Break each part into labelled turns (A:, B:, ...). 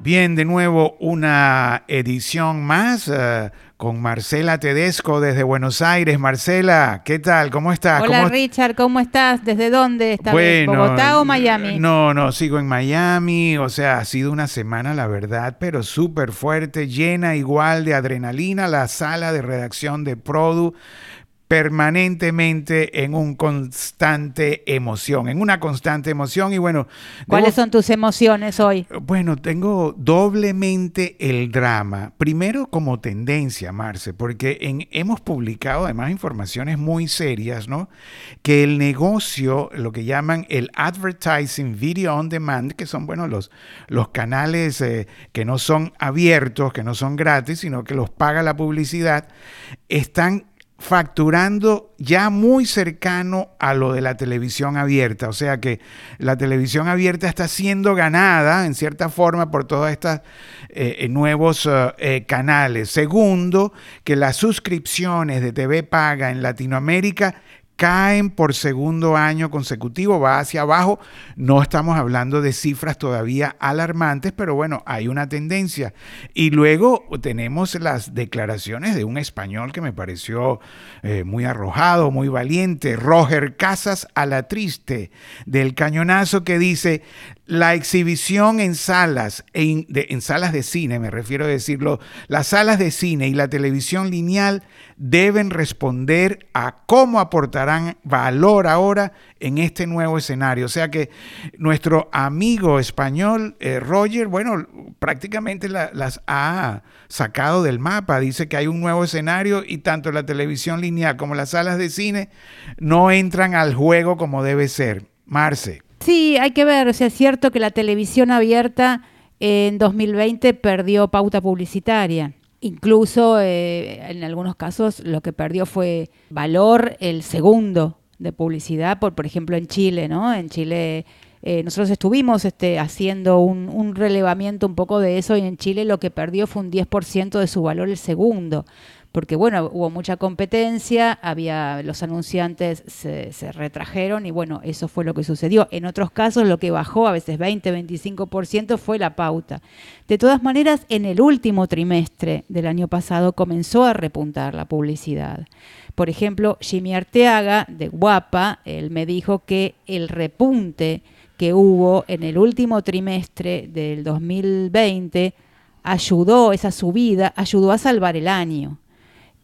A: Bien, de nuevo una edición más eh, con Marcela Tedesco desde Buenos Aires. Marcela, ¿qué tal? ¿Cómo estás?
B: Hola Richard, ¿cómo estás? ¿Desde dónde estás? ¿Bogotá o Miami?
A: No, no, sigo en Miami. O sea, ha sido una semana, la verdad, pero súper fuerte, llena igual de adrenalina. La sala de redacción de Produ permanentemente en un constante emoción, en una constante emoción. Y bueno.
B: ¿Cuáles son tus emociones hoy?
A: Bueno, tengo doblemente el drama. Primero como tendencia, Marce, porque en, hemos publicado además informaciones muy serias, ¿no? Que el negocio, lo que llaman el advertising video on demand, que son, bueno, los, los canales eh, que no son abiertos, que no son gratis, sino que los paga la publicidad, están facturando ya muy cercano a lo de la televisión abierta. O sea que la televisión abierta está siendo ganada en cierta forma por todos estos eh, eh, nuevos eh, canales. Segundo, que las suscripciones de TV paga en Latinoamérica caen por segundo año consecutivo, va hacia abajo. No estamos hablando de cifras todavía alarmantes, pero bueno, hay una tendencia. Y luego tenemos las declaraciones de un español que me pareció eh, muy arrojado, muy valiente, Roger Casas a la triste, del cañonazo que dice, la exhibición en salas, en, salas de cine, me refiero a decirlo, las salas de cine y la televisión lineal deben responder a cómo aportarán valor ahora en este nuevo escenario. O sea que nuestro amigo español, eh, Roger, bueno, prácticamente las ha sacado del mapa. Dice que hay un nuevo escenario y tanto la televisión lineal como las salas de cine no entran al juego como debe ser. Marce.
B: Sí, hay que ver, o sea, es cierto que la televisión abierta en 2020 perdió pauta publicitaria. Incluso eh, en algunos casos lo que perdió fue valor el segundo de publicidad, por, por ejemplo en Chile, ¿no? En Chile eh, nosotros estuvimos este, haciendo un, un, relevamiento un poco de eso y en Chile lo que perdió fue un 10% de su valor el segundo porque bueno, hubo mucha competencia, había los anunciantes se, retrajeron y bueno, eso fue lo que sucedió. En otros casos lo que bajó a veces 20, 25% fue la pauta. De todas maneras, en el último trimestre del año pasado comenzó a repuntar la publicidad. Por ejemplo, Jimmy Arteaga de Guapa, él me dijo que el repunte que hubo en el último trimestre del 2020 ayudó, esa subida, ayudó a salvar el año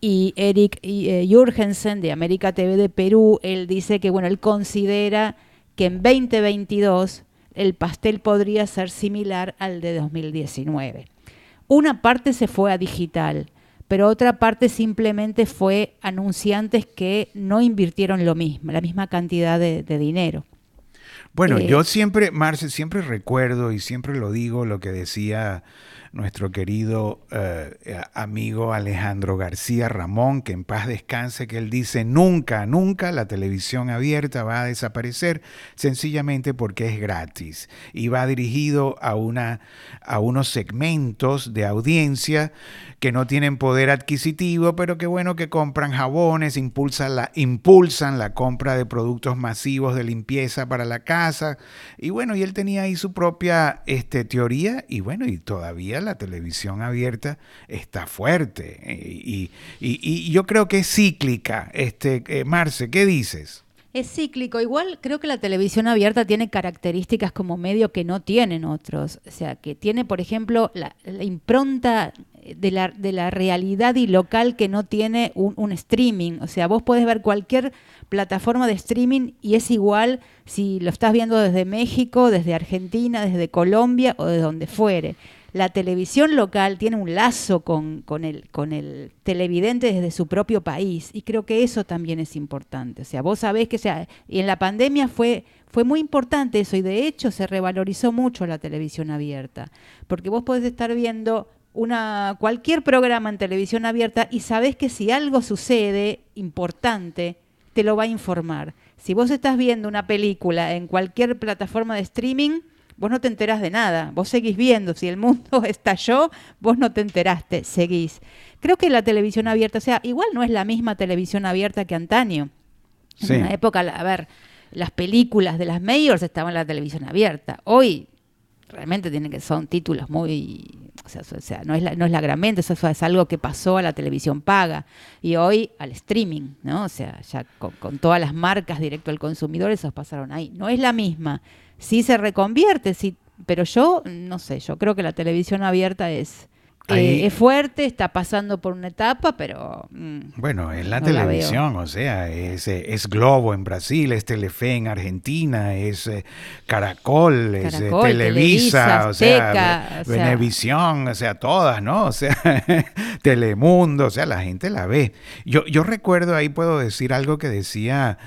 B: y Eric eh, Jurgensen de América TV de Perú, él dice que bueno, él considera que en 2022 el pastel podría ser similar al de 2019. Una parte se fue a digital, pero otra parte simplemente fue anunciantes que no invirtieron lo mismo, la misma cantidad de, dinero.
A: Bueno, eh, yo siempre, Marce, siempre recuerdo y siempre lo digo lo que decía nuestro querido eh, amigo Alejandro García Ramón, que en paz descanse, que él dice, nunca, nunca la televisión abierta va a desaparecer, sencillamente porque es gratis y va dirigido a, una, a unos segmentos de audiencia que no tienen poder adquisitivo, pero que bueno, que compran jabones, impulsan la, impulsan la compra de productos masivos de limpieza para la casa. Y bueno, y él tenía ahí su propia este, teoría y bueno, y todavía la televisión abierta está fuerte. Y, yo creo que es cíclica. Este, eh, Marce, ¿qué dices?
B: Es cíclico. Igual creo que la televisión abierta tiene características como medio que no tienen otros. O sea, que tiene, por ejemplo, la, impronta de la, de la, realidad y local que no tiene un, un, streaming. O sea, vos podés ver cualquier plataforma de streaming y es igual si lo estás viendo desde México, desde Argentina, desde Colombia o de donde fuere la televisión local tiene un lazo con, el, con el televidente desde su propio país y creo que eso también es importante. O sea, vos sabés que sea, y en la pandemia fue, fue muy importante eso y de hecho se revalorizó mucho la televisión abierta, porque vos podés estar viendo una, cualquier programa en televisión abierta y sabés que si algo sucede importante, te lo va a informar. Si vos estás viendo una película en cualquier plataforma de streaming, vos no te enterás de nada, vos seguís viendo, si el mundo estalló, vos no te enteraste, seguís. Creo que la televisión abierta, o sea, igual no es la misma televisión abierta que antaño. En una época, a ver, las películas de las mayors estaban en la televisión abierta. Hoy realmente tienen que son títulos muy o sea, no es la, no es la gran mente, eso es algo que pasó a la televisión paga y hoy al streaming, ¿no? O sea, ya con, todas las marcas directo al consumidor, esos pasaron ahí. No es la misma. Sí se reconvierte, sí, pero yo no sé, yo creo que la televisión abierta es eh, es fuerte, está pasando por una etapa, pero...
A: Mm, bueno, es la televisión, o sea, es, eh, es, Globo en Brasil, es Telefe en Argentina, es eh, Caracol, es Televisa, o sea, Venevisión, o sea, todas, ¿no? O sea, Telemundo, o sea, la gente la ve. Yo, yo recuerdo, ahí puedo decir algo que decía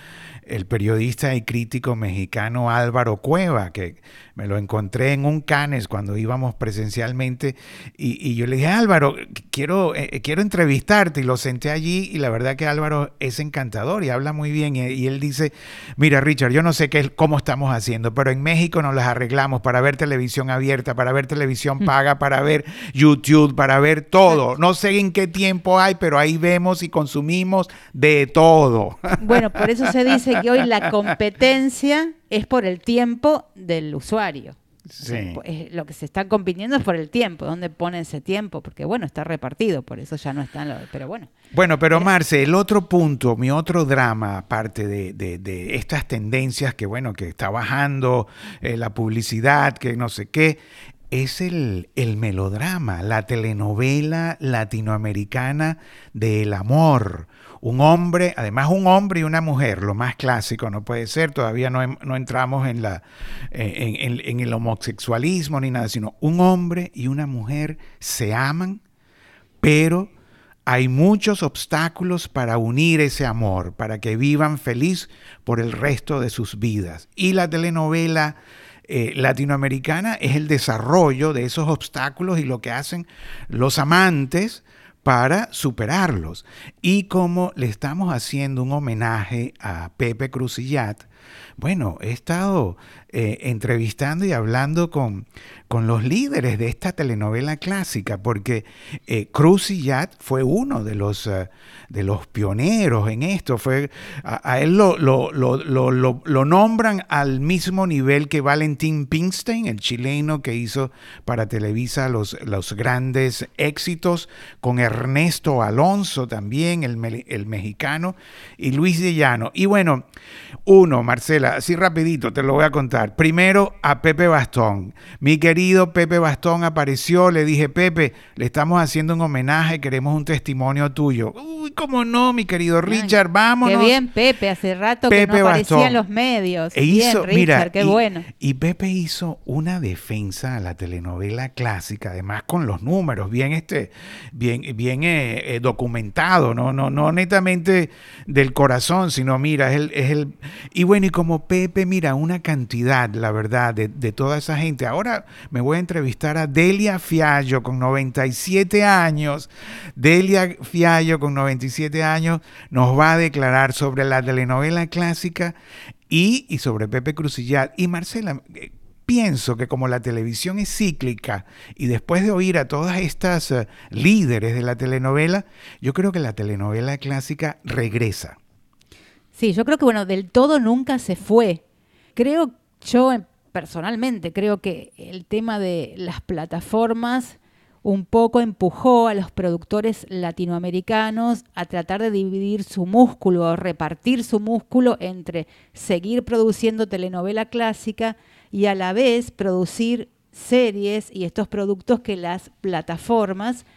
A: el periodista y crítico mexicano Álvaro Cueva, que me lo encontré en un Canes cuando íbamos presencialmente y, yo le dije, Álvaro, quiero, eh, eh, quiero entrevistarte y lo senté allí y la verdad que Álvaro es encantador y habla muy bien y, él dice, mira Richard, yo no sé qué, cómo estamos haciendo, pero en México nos las arreglamos para ver televisión abierta, para ver televisión mm. paga, para ver YouTube, para ver todo. No sé en qué tiempo hay, pero ahí vemos y consumimos de todo.
B: Bueno, por eso se dice que hoy la competencia es por el tiempo del usuario. lo que se está compitiendo es por el tiempo, ¿dónde pone ese tiempo? Porque bueno, está repartido, por eso ya no está pero bueno.
A: Bueno, pero Marce, el otro punto, mi otro drama, aparte de, estas tendencias que bueno, que está bajando eh, la publicidad, que no sé qué, es el, el melodrama, la telenovela latinoamericana del amor un hombre, además un hombre y una mujer, lo más clásico, no puede ser, todavía no, no entramos en, la, en, en, el homosexualismo ni nada, sino un hombre y una mujer se aman, pero hay muchos obstáculos para unir ese amor, para que vivan feliz por el resto de sus vidas. Y la telenovela eh, latinoamericana es el desarrollo de esos obstáculos y lo que hacen los amantes para superarlos. Y como le estamos haciendo un homenaje a Pepe Cruzillat, bueno, he estado eh, entrevistando y hablando con, con, los líderes de esta telenovela clásica, porque eh, Cruz y Yat fue uno de los, eh, de los pioneros en esto. Fue, a, él lo, lo, lo, nombran al mismo nivel que Valentín Pinstein, el chileno que hizo para Televisa los, los grandes éxitos, con Ernesto Alonso también, el, el mexicano, y Luis de Llano. Y bueno, uno, Marcela, así rapidito te lo voy a contar Primero a Pepe Bastón. Mi querido Pepe Bastón apareció, le dije, Pepe, le estamos haciendo un homenaje, queremos un testimonio tuyo. Uy, cómo no, mi querido Richard, vámonos.
B: Qué bien, Pepe, hace rato que no aparecía en los medios. E hizo, bien, Richard, qué bueno.
A: Y Pepe hizo una defensa a la telenovela clásica, además con los números, bien, este, bien, bien eh, eh, documentado, ¿no? No, no netamente del corazón, sino mira, es el, es el... Y bueno, y como Pepe, mira, una cantidad la verdad, de, toda esa gente. Ahora me voy a entrevistar a Delia Fiallo con 97 años. Delia Fiallo con 97 años nos va a declarar sobre la telenovela clásica y, y sobre Pepe Cruzillat. Y Marcela, eh, pienso que como la televisión es cíclica y después de oír a todas estas eh, líderes de la telenovela, yo creo que la telenovela clásica regresa.
B: Sí, yo creo que bueno, del todo nunca se fue. Creo yo personalmente creo que el tema de las plataformas un poco empujó a los productores latinoamericanos a tratar de dividir su músculo, repartir su músculo entre seguir produciendo telenovela clásica y a la vez producir series y estos productos que las plataformas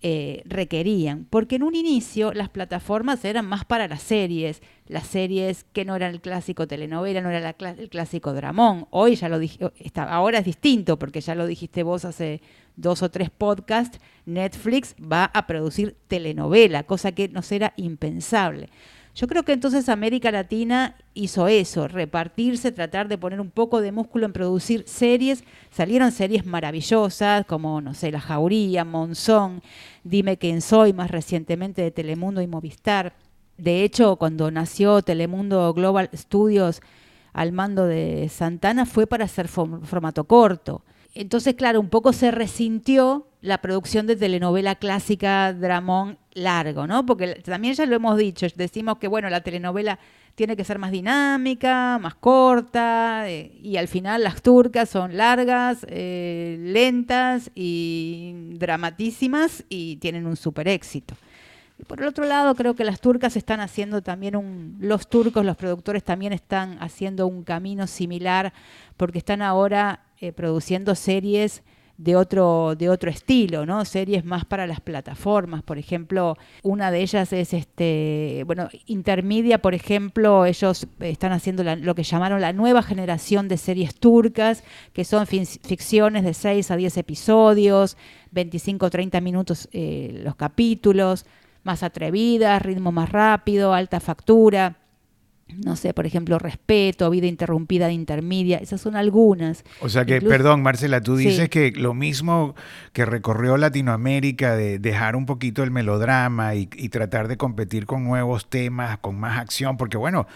B: eh, requerían. Porque en un inicio las plataformas eran más para las series, las series que no eran el clásico telenovela, no era el clásico dramón. Hoy ya lo dije, ahora es distinto porque ya lo dijiste vos hace dos o tres podcasts, Netflix va a producir telenovela, cosa que nos era impensable. Yo creo que entonces América Latina hizo eso, repartirse, tratar de poner un poco de músculo en producir series. Salieron series maravillosas como, no sé, La Jauría, Monzón, Dime quién soy, más recientemente de Telemundo y Movistar. De hecho, cuando nació Telemundo Global Studios, al mando de Santana fue para hacer formato corto. Entonces, claro, un poco se resintió la producción de telenovela clásica, dramón largo, ¿no? Porque también ya lo hemos dicho, decimos que, bueno, la telenovela tiene que ser más dinámica, más corta, eh, y al final las turcas son largas, eh, lentas y dramatísimas y tienen un super éxito. Y por el otro lado, creo que las turcas están haciendo también un, los turcos, los productores también están haciendo un camino similar porque están ahora eh, produciendo series de otro, de otro estilo, ¿no? Series más para las plataformas. Por ejemplo, una de ellas es este, bueno, Intermedia, por ejemplo, ellos están haciendo lo que llamaron la nueva generación de series turcas, que son ficciones de 6 a 10 episodios, 25 o 30 minutos eh, los capítulos, más atrevidas, ritmo más rápido, alta factura no sé, por ejemplo, respeto, vida interrumpida de intermedia, esas son algunas.
A: O sea que, perdón, Marcela, tú dices que lo mismo que recorrió Latinoamérica de dejar un poquito el melodrama y, tratar de competir con nuevos temas, con más acción, porque bueno,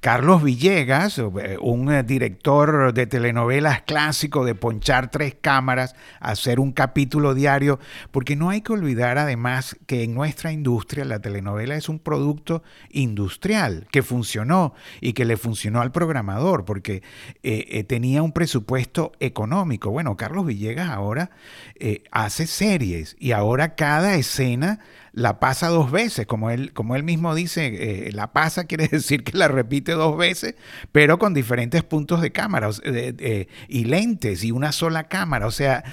A: Carlos Villegas, eh, un eh, director de telenovelas clásico, de ponchar tres cámaras, hacer un capítulo diario, porque no hay que olvidar además que en nuestra industria la telenovela es un producto industrial que funcionó y que le funcionó al programador porque eh, eh, tenía un presupuesto económico. Bueno, Carlos Villegas ahora eh, hace series y ahora cada escena la pasa dos veces, como él, como él mismo dice, eh, la pasa quiere decir que la repite dos veces, pero con diferentes puntos de cámara y lentes y una sola cámara. O sea,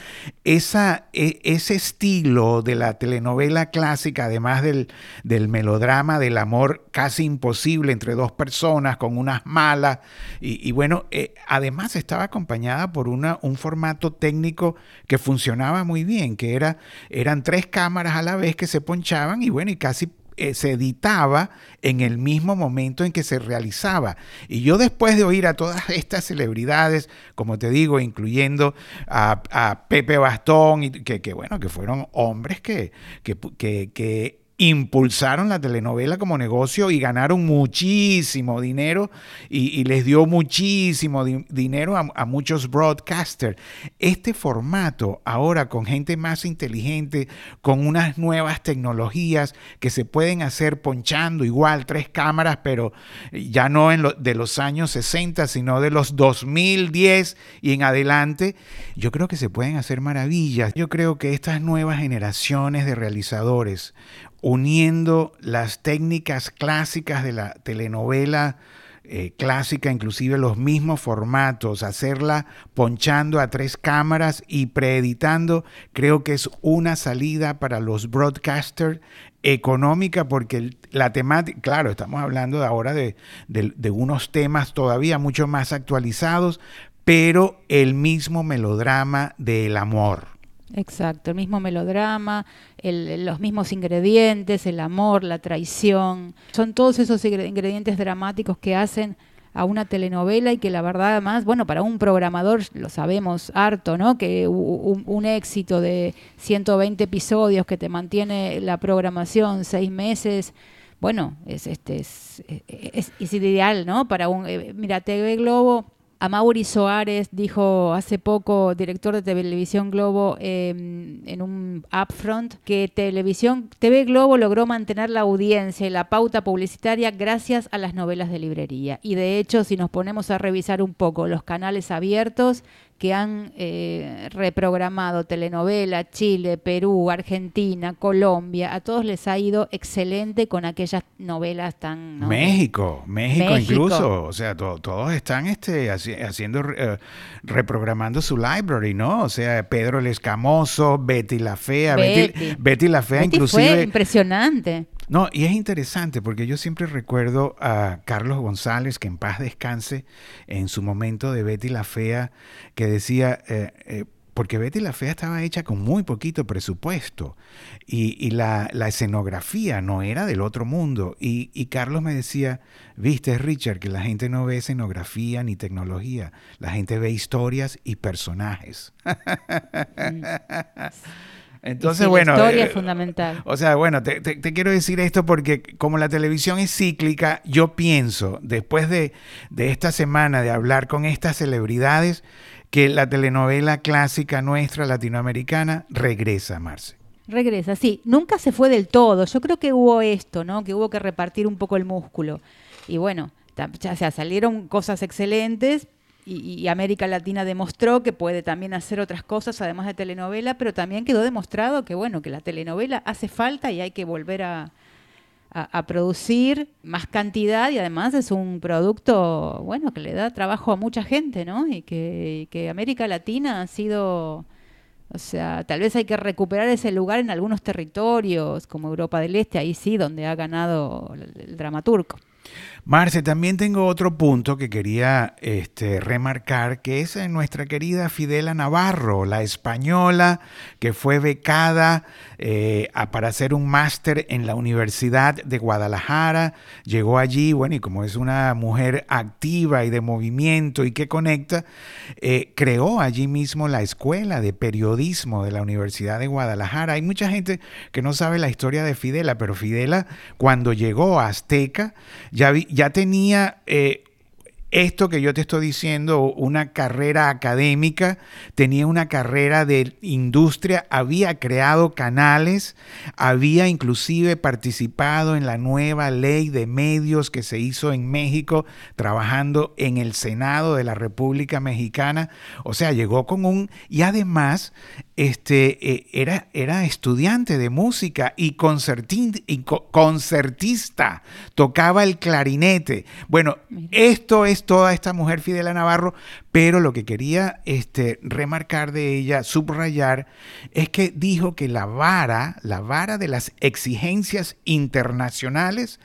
A: esa, e, ese estilo de la telenovela clásica, además del, del, melodrama, del amor casi imposible entre dos personas con unas malas, y, bueno, eh, además estaba acompañada por una, un formato técnico que funcionaba muy bien, que era, eran tres cámaras a la vez que se ponchaban y bueno, y casi eh, se editaba en el mismo momento en que se realizaba. Y yo después de oír a todas estas celebridades, como te digo, incluyendo a, Pepe Bastón, y que, que, bueno, que fueron hombres que, que, que impulsaron la telenovela como negocio y ganaron muchísimo dinero y, les dio muchísimo dinero a, muchos broadcasters. Este formato ahora con gente más inteligente, con unas nuevas tecnologías que se pueden hacer ponchando igual tres cámaras, pero ya no en de los años 60, sino de los 2010 y en adelante, yo creo que se pueden hacer maravillas. Yo creo que estas nuevas generaciones de realizadores, uniendo las técnicas clásicas de la telenovela eh, clásica, inclusive los mismos formatos, hacerla ponchando a tres cámaras y preeditando, creo que es una salida para los broadcasters económica porque la temática, claro, estamos hablando ahora de, de unos temas todavía mucho más actualizados, pero el mismo melodrama del amor.
B: Exacto, el mismo melodrama, los mismos ingredientes, el amor, la traición, son todos esos ingredientes dramáticos que hacen a una telenovela y que la verdad además, bueno, para un programador lo sabemos harto, ¿no? Que un, éxito de 120 episodios que te mantiene la programación seis meses, bueno, es este es, es, ideal, ¿no? Para un eh, mira TV Globo a Mauri Soares dijo hace poco, director de Televisión Globo, em, en un upfront, que Televisión TV Globo logró mantener la audiencia y la pauta publicitaria gracias a las novelas de librería. Y de hecho, si nos ponemos a revisar un poco los canales abiertos, que han eh, reprogramado telenovela, Chile, Perú, Argentina, Colombia, a todos les ha ido excelente con aquellas novelas tan...
A: México, México, incluso, o sea, todos están este, haciendo, eh, reprogramando su library, ¿no? O sea, Pedro el Escamoso, Betty la Fea, Betty, Betty, la Fea inclusive...
B: Fue impresionante.
A: No, y es interesante porque yo siempre recuerdo a Carlos González, que en paz descanse, en su momento de Betty la Fea, que decía, eh, eh, porque Betty la Fea estaba hecha con muy poquito presupuesto y, la, escenografía no era del otro mundo. Y, Carlos me decía, viste Richard, que la gente no ve escenografía ni tecnología, la gente ve historias y personajes. Entonces, bueno.
B: La historia es fundamental.
A: O sea, bueno, te, quiero decir esto porque como la televisión es cíclica, yo pienso, después de, de esta semana de hablar con estas celebridades, que la telenovela clásica nuestra latinoamericana regresa, Marce.
B: Regresa, sí. Nunca se fue del todo. Yo creo que hubo esto, ¿no? Que hubo que repartir un poco el músculo. Y bueno, o sea, salieron cosas excelentes, y, América Latina demostró que puede también hacer otras cosas además de telenovela, pero también quedó demostrado que bueno, que la telenovela hace falta y hay que volver a, producir más cantidad y además es un producto bueno que le da trabajo a mucha gente, ¿no? Y que, que América Latina ha sido o sea, tal vez hay que recuperar ese lugar en algunos territorios, como Europa del Este, ahí sí, donde ha ganado el dramaturgo.
A: Marce, también tengo otro punto que quería este, remarcar, que es nuestra querida Fidela Navarro, la española que fue becada eh, para hacer un máster en la Universidad de Guadalajara. Llegó allí, bueno, y como es una mujer activa y de movimiento y que conecta, eh, creó allí mismo la Escuela de Periodismo de la Universidad de Guadalajara. Hay mucha gente que no sabe la historia de Fidela, pero Fidela cuando llegó a Azteca ya, ya tenía eh, esto que yo te estoy diciendo, una carrera académica, tenía una carrera de industria, había creado canales, había inclusive participado en la nueva ley de medios que se hizo en México, trabajando en el Senado de la República Mexicana. O sea, llegó con un... Y además, este, eh, era, era estudiante de música y, y concertista, tocaba el clarinete. Bueno, esto es toda esta mujer Fidela Navarro, pero lo que quería este, remarcar de ella, subrayar, es que dijo que la vara, la vara de las exigencias internacionales,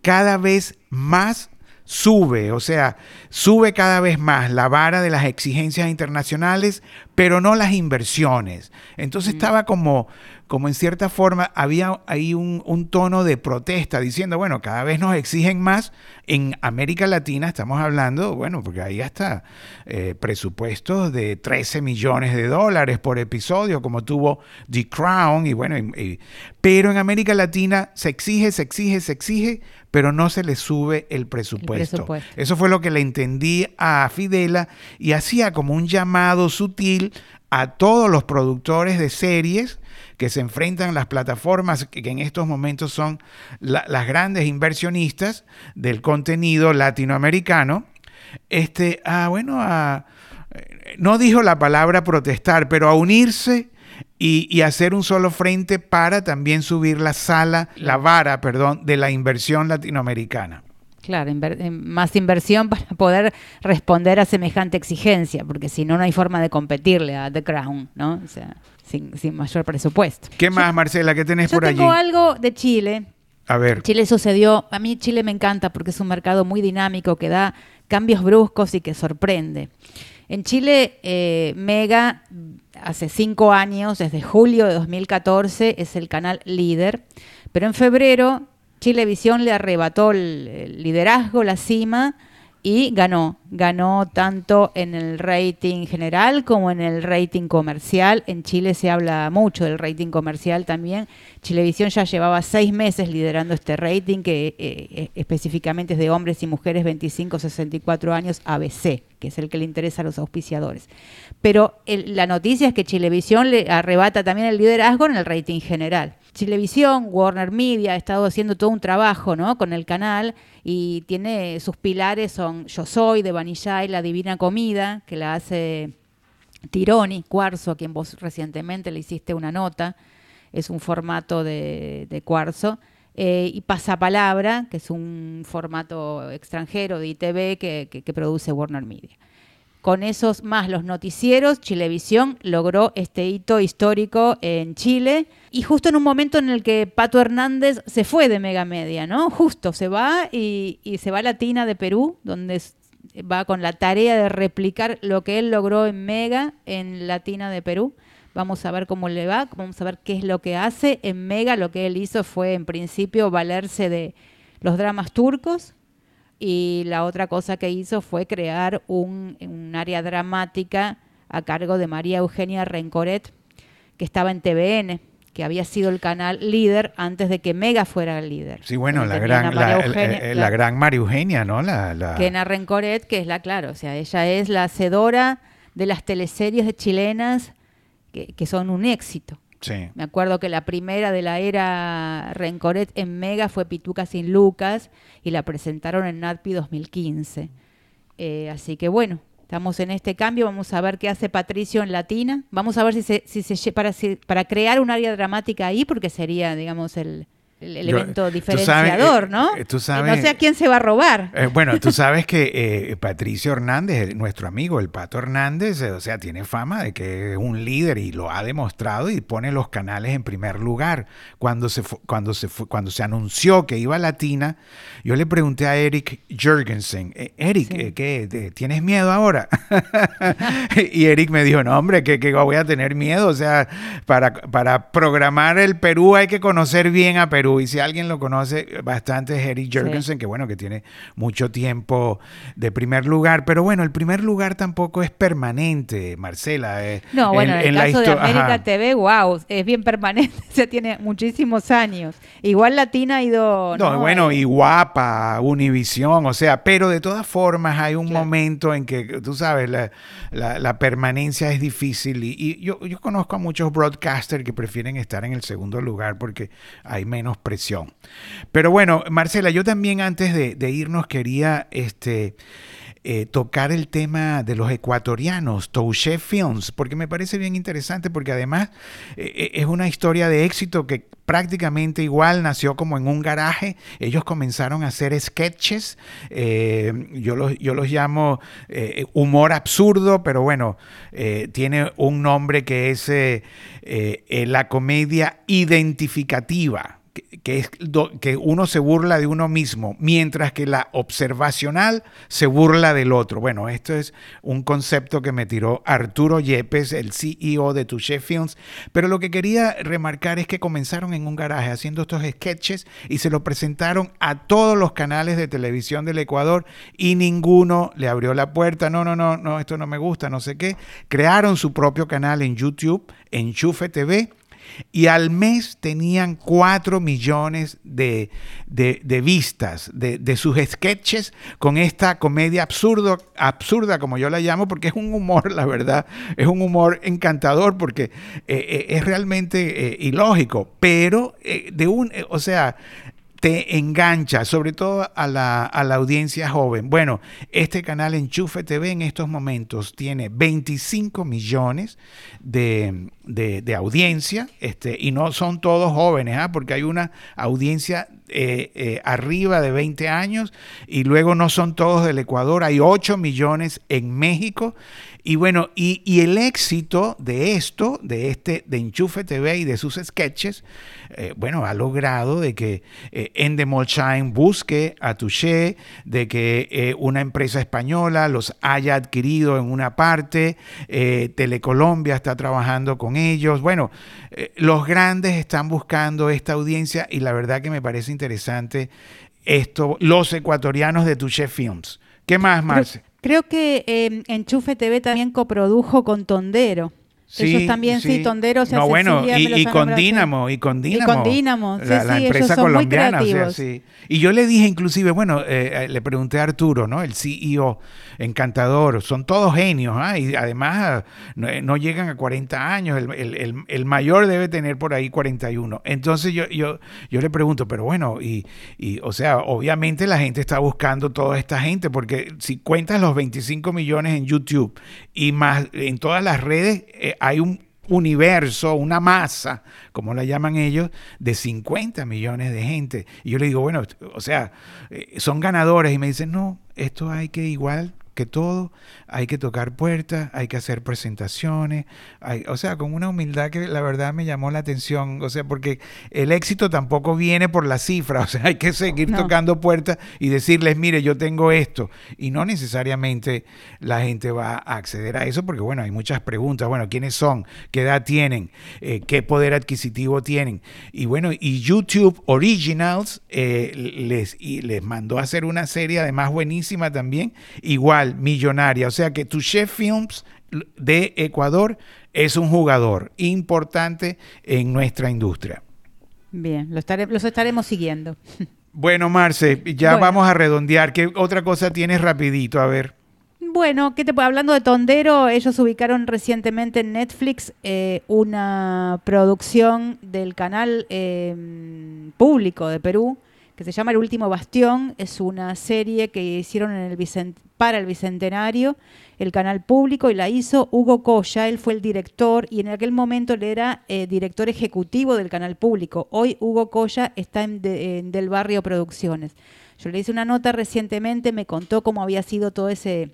A: cada vez más sube, o sea, sube cada vez más la vara de las exigencias internacionales, pero no las inversiones. Entonces estaba como, como en cierta forma, había ahí un, tono de protesta diciendo, bueno, cada vez nos exigen más. En América Latina estamos hablando, bueno, porque ahí hasta eh, presupuestos de 13 millones de dólares por episodio, como tuvo The Crown, y bueno, pero en América Latina se exige, se exige, se exige, pero no se le sube el presupuesto. Eso fue lo que le entendí a Fidela y hacía como un llamado sutil a todos los productores de series que se enfrentan a las plataformas que en estos momentos son las grandes inversionistas del contenido latinoamericano. Este, ah, bueno, no dijo la palabra protestar, pero a unirse y, hacer un solo frente para también subir la sala, la vara, perdón, de la inversión latinoamericana.
B: Claro, más inversión para poder responder a semejante exigencia, porque si no, no hay forma de competirle a The Crown, ¿no? O sea, sin, mayor presupuesto.
A: ¿Qué más, Marcela? ¿Qué tenés por allí?
B: Yo tengo algo de Chile.
A: A ver.
B: Chile sucedió, a mí Chile me encanta porque es un mercado muy dinámico que da cambios bruscos y que sorprende. En Chile, eh, Mega, hace cinco años, desde julio de 2014, es el canal líder, pero en febrero Chilevisión le arrebató el liderazgo, la cima, y ganó. Ganó tanto en el rating general como en el rating comercial. En Chile se habla mucho del rating comercial también. Chilevisión ya llevaba seis meses liderando este rating, que eh, eh, específicamente es de hombres y mujeres 25-64 años ABC, que es el que le interesa a los auspiciadores. Pero la noticia es que Chilevisión le arrebata también el liderazgo en el rating general. Chilevisión, Warner Media ha estado haciendo todo un trabajo ¿no? con el canal y tiene sus pilares son Yo Soy de Vanilla y La Divina Comida, que la hace Tironi, Cuarzo, a quien vos recientemente le hiciste una nota, es un formato de, Cuarzo. Eh, y Pasapalabra, que es un formato extranjero de ITV que produce Warner Media con esos más los noticieros, Chilevisión logró este hito histórico en Chile y justo en un momento en el que Pato Hernández se fue de Mega Media, ¿no? Justo se va y, se va a Latina de Perú, donde va con la tarea de replicar lo que él logró en Mega en Latina de Perú. Vamos a ver cómo le va, vamos a ver qué es lo que hace. En Mega lo que él hizo fue en principio valerse de los dramas turcos, y la otra cosa que hizo fue crear un, área dramática a cargo de María Eugenia Rencoret, que estaba en TVN que había sido el canal líder antes de que Mega fuera el líder.
A: Sí, bueno, la gran, la, eh, la, gran María Eugenia, ¿no? La, la...
B: Kena Rencoret, que es la, claro, o sea, ella es la hacedora de las teleseries de chilenas que, que son un éxito.
A: Sí.
B: Me acuerdo que la primera de la era Rencoret en Mega fue Pituca sin Lucas y la presentaron en NATPI 2015. Eh, así que bueno, Estamos en este cambio, vamos a ver qué hace Patricio en Latina. Vamos a ver si se, si se para, para crear un área dramática ahí, porque sería, digamos, el, el elemento diferenciador, ¿no?
A: Eh, tú sabes,
B: no sé a quién se va a robar.
A: Eh, bueno, tú sabes que eh, Patricio Hernández, nuestro amigo, el Pato Hernández, o sea, tiene fama de que es un líder y lo ha demostrado y pone los canales en primer lugar. Cuando se, cuando se, cuando se anunció que iba a Latina, yo le pregunté a Eric Jurgensen, Eric, ¿qué, ¿tienes miedo ahora? y Eric me dijo, no, hombre, que, que voy a tener miedo. O sea, para, para programar el Perú hay que conocer bien a Perú y si alguien lo conoce bastante es Eric Jurgensen, que bueno, que tiene mucho tiempo de primer lugar, pero bueno, el primer lugar tampoco es permanente, Marcela.
B: Eh, no, bueno, en, el caso de América TV, wow, es bien permanente, se tiene muchísimos años. Igual Latina ha ido...
A: No, bueno, eh, y guapa, Univisión, o sea, pero de todas formas hay un momento en que, tú sabes, la, permanencia es difícil y, yo, yo conozco a muchos broadcasters que prefieren estar en el segundo lugar porque hay menos presión. Pero bueno, Marcela, yo también antes de, irnos quería este, eh, tocar el tema de los ecuatorianos, Touché Films, porque me parece bien interesante, porque además eh, eh, es una historia de éxito que prácticamente igual nació como en un garaje. Ellos comenzaron a hacer sketches, yo, los, yo los llamo humor absurdo, pero bueno, tiene un nombre que es la comedia identificativa que, es que uno se burla de uno mismo, mientras que la observacional se burla del otro. Bueno, esto es un concepto que me tiró Arturo Yepes, el CEO de Touché Films, pero lo que quería remarcar es que comenzaron en un garaje haciendo estos sketches y se lo presentaron a todos los canales de televisión del Ecuador y ninguno le abrió la puerta, no, no, no, no, esto no me gusta, no sé qué. Crearon su propio canal en YouTube, Enchufe TV, y al mes tenían 4 millones de, vistas de, sus sketches con esta comedia absurdo, absurda, como yo la llamo, porque es un humor, la verdad, es un humor encantador porque eh, eh, es realmente eh, ilógico, pero de un, o sea, te engancha, sobre todo a la, audiencia joven. Bueno, este canal Enchufe TV en estos momentos tiene 25 millones de, audiencia, este, y no son todos jóvenes, ¿ah? porque hay una audiencia eh, eh, arriba de 20 años, y luego no son todos del Ecuador, hay 8 millones en México y bueno, y, el éxito de esto, de este, de Enchufe TV y de sus sketches, eh, bueno, ha logrado de que eh, Endemolshine busque a Touché, de que eh, una empresa española los haya adquirido en una parte, eh, Telecolombia está trabajando con ellos. Bueno, los grandes están buscando esta audiencia y la verdad que me parece interesante esto, los ecuatorianos de Touché Films. ¿Qué más, Marce?
B: Creo que eh, Enchufe TV también coprodujo con Tondero. Ellos también, sí, Tondero
A: No, bueno, y, con Dínamo, y con Dínamo.
B: Y con Dínamo, sí,
A: la,
B: sí,
A: empresa
B: ellos son
A: colombiana.
B: Muy.
A: Y yo le dije inclusive, bueno, eh, eh, le pregunté a Arturo, ¿no? El CEO, encantador, son todos genios, ¿ah? Y además no, llegan a 40 años, el, mayor debe tener por ahí 41. Entonces yo, yo, yo le pregunto, pero bueno, y, y, o sea, obviamente la gente está buscando toda esta gente, porque si cuentas los 25 millones en YouTube y más en todas las redes, eh, hay un universo, una masa, como la llaman ellos, de 50 millones de gente. Y yo le digo, bueno, o sea, eh, son ganadores y me dicen, no, esto hay que igual que todo, hay que tocar puertas, hay que hacer presentaciones, hay, o sea, con una humildad que la verdad me llamó la atención, o sea, porque el éxito tampoco viene por la cifra, o sea, hay que seguir tocando puertas y decirles, mire, yo tengo esto, y no necesariamente la gente va a acceder a eso, porque bueno, hay muchas preguntas, bueno, ¿quiénes son? ¿Qué edad tienen? Eh, ¿Qué poder adquisitivo tienen? Y bueno, y YouTube Originals eh, les, y les mandó a hacer una serie además buenísima también, igual millonaria. O sea que tu Chef Films de Ecuador es un jugador importante en nuestra industria.
B: Bien, lo los estaremos siguiendo.
A: Bueno, Marce, ya vamos a redondear. ¿Qué otra cosa tienes rapidito? A ver.
B: Bueno, ¿qué te hablando de Tondero, ellos ubicaron recientemente en Netflix eh, una producción del canal em, público de Perú que se llama El último bastión. Es una serie que hicieron en el para el bicentenario, el canal público, y la hizo Hugo Coya. Él fue el director y en aquel momento él era eh, director ejecutivo del canal público. Hoy Hugo Coya está en, en Del Barrio Producciones. Yo le hice una nota recientemente, me contó cómo había sido todo ese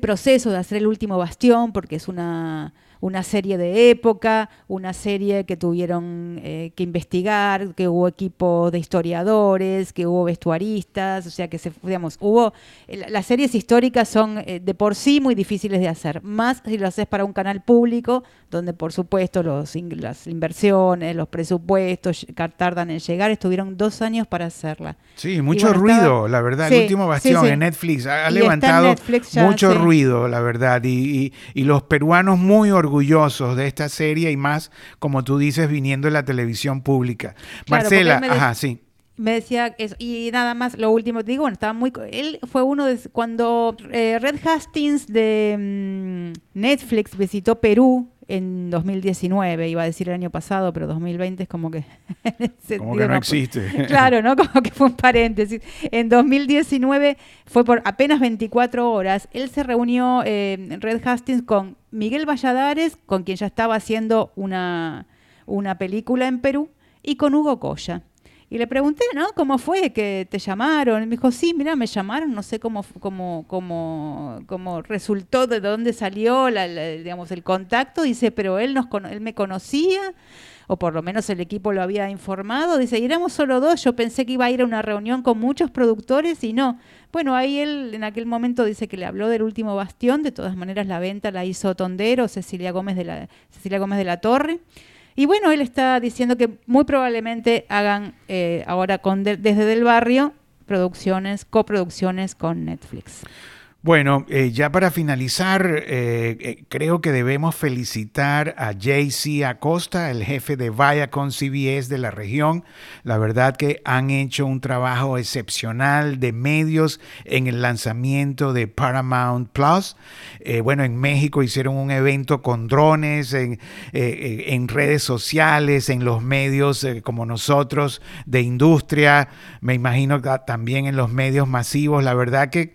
B: proceso de hacer el último bastión, porque es una una serie de época, una serie que tuvieron eh, que investigar, que hubo equipo de historiadores, que hubo vestuaristas, o sea que se, digamos, hubo, eh, las series históricas son eh, de por sí muy difíciles de hacer, más si lo haces para un canal público, donde por supuesto los, las inversiones, los presupuestos tardan en llegar, estuvieron dos años para hacerla.
A: Sí, mucho ruido, la verdad, el último bastión en Netflix ha, levantado mucho ruido, la verdad, y, y los peruanos muy orgullosos orgullosos de esta serie y más, como tú dices, viniendo de la televisión pública. Marcela, ajá, sí.
B: Me decía eso. Y nada más, lo último te digo, bueno, estaba muy. Él fue uno de. Cuando eh, Red Hastings de mm, Netflix visitó Perú en 2019, iba a decir el año pasado, pero 2020 es como que...
A: como que no, existe.
B: Claro, ¿no? Como que fue un paréntesis. En 2019 fue por apenas 24 horas. Él se reunió en Red Hastings con Miguel Valladares, con quien ya estaba haciendo una, una película en Perú, y con Hugo Coya. Y le pregunté, ¿no? ¿Cómo fue que te llamaron? Y me dijo, sí, mira, me llamaron, no sé cómo, cómo, cómo, cómo resultó, de dónde salió la, digamos, el contacto. Dice, pero él, nos, él me conocía, o por lo menos el equipo lo había informado. Dice, y éramos solo dos, yo pensé que iba a ir a una reunión con muchos productores y no. Bueno, ahí él en aquel momento dice que le habló del último bastión, de todas maneras la venta la hizo Tondero, Cecilia Gómez de la, Cecilia Gómez de la Torre. Y bueno, él está diciendo que muy probablemente hagan eh, ahora con desde del barrio producciones, coproducciones con Netflix.
A: Bueno, eh, ya para finalizar, eh, eh, creo que debemos felicitar a JC Acosta, el jefe de Viacom CBS de la región. La verdad que han hecho un trabajo excepcional de medios en el lanzamiento de Paramount Plus. bueno, en México hicieron un evento con drones, en, en redes sociales, en los medios como nosotros de industria, me imagino que también en los medios masivos. La verdad que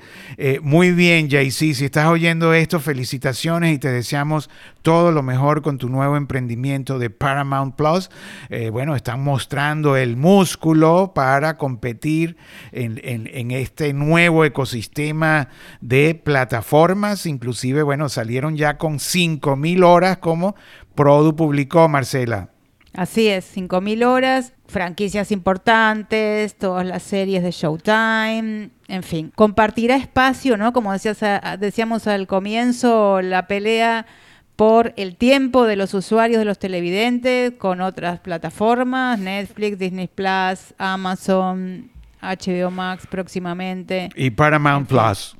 A: muy bien, JC. Si estás oyendo esto, felicitaciones y te deseamos todo lo mejor con tu nuevo emprendimiento de Paramount Plus. Eh, bueno, están mostrando el músculo para competir en, este nuevo ecosistema de plataformas. Inclusive, bueno, salieron ya con 5.000 horas como Produ publicó, Marcela.
B: Así es, 5.000 horas, franquicias importantes, todas las series de Showtime, en fin. Compartirá espacio, ¿no? Como decías, decíamos al comienzo, la pelea por el tiempo de los usuarios, de los televidentes, con otras plataformas, Netflix, Disney Plus, Amazon, HBO Max próximamente.
A: Y Paramount Plus.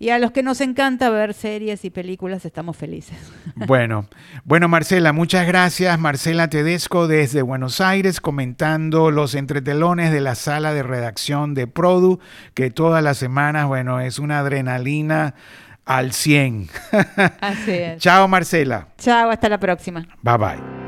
B: Y a los que nos encanta ver series y películas, estamos felices.
A: Bueno, bueno Marcela, muchas gracias. Marcela Tedesco desde Buenos Aires comentando los entretelones de la sala de redacción de Produ, que todas las semanas, bueno, es una adrenalina al 100. Así es. Chao Marcela.
B: Chao, hasta la próxima.
A: Bye bye.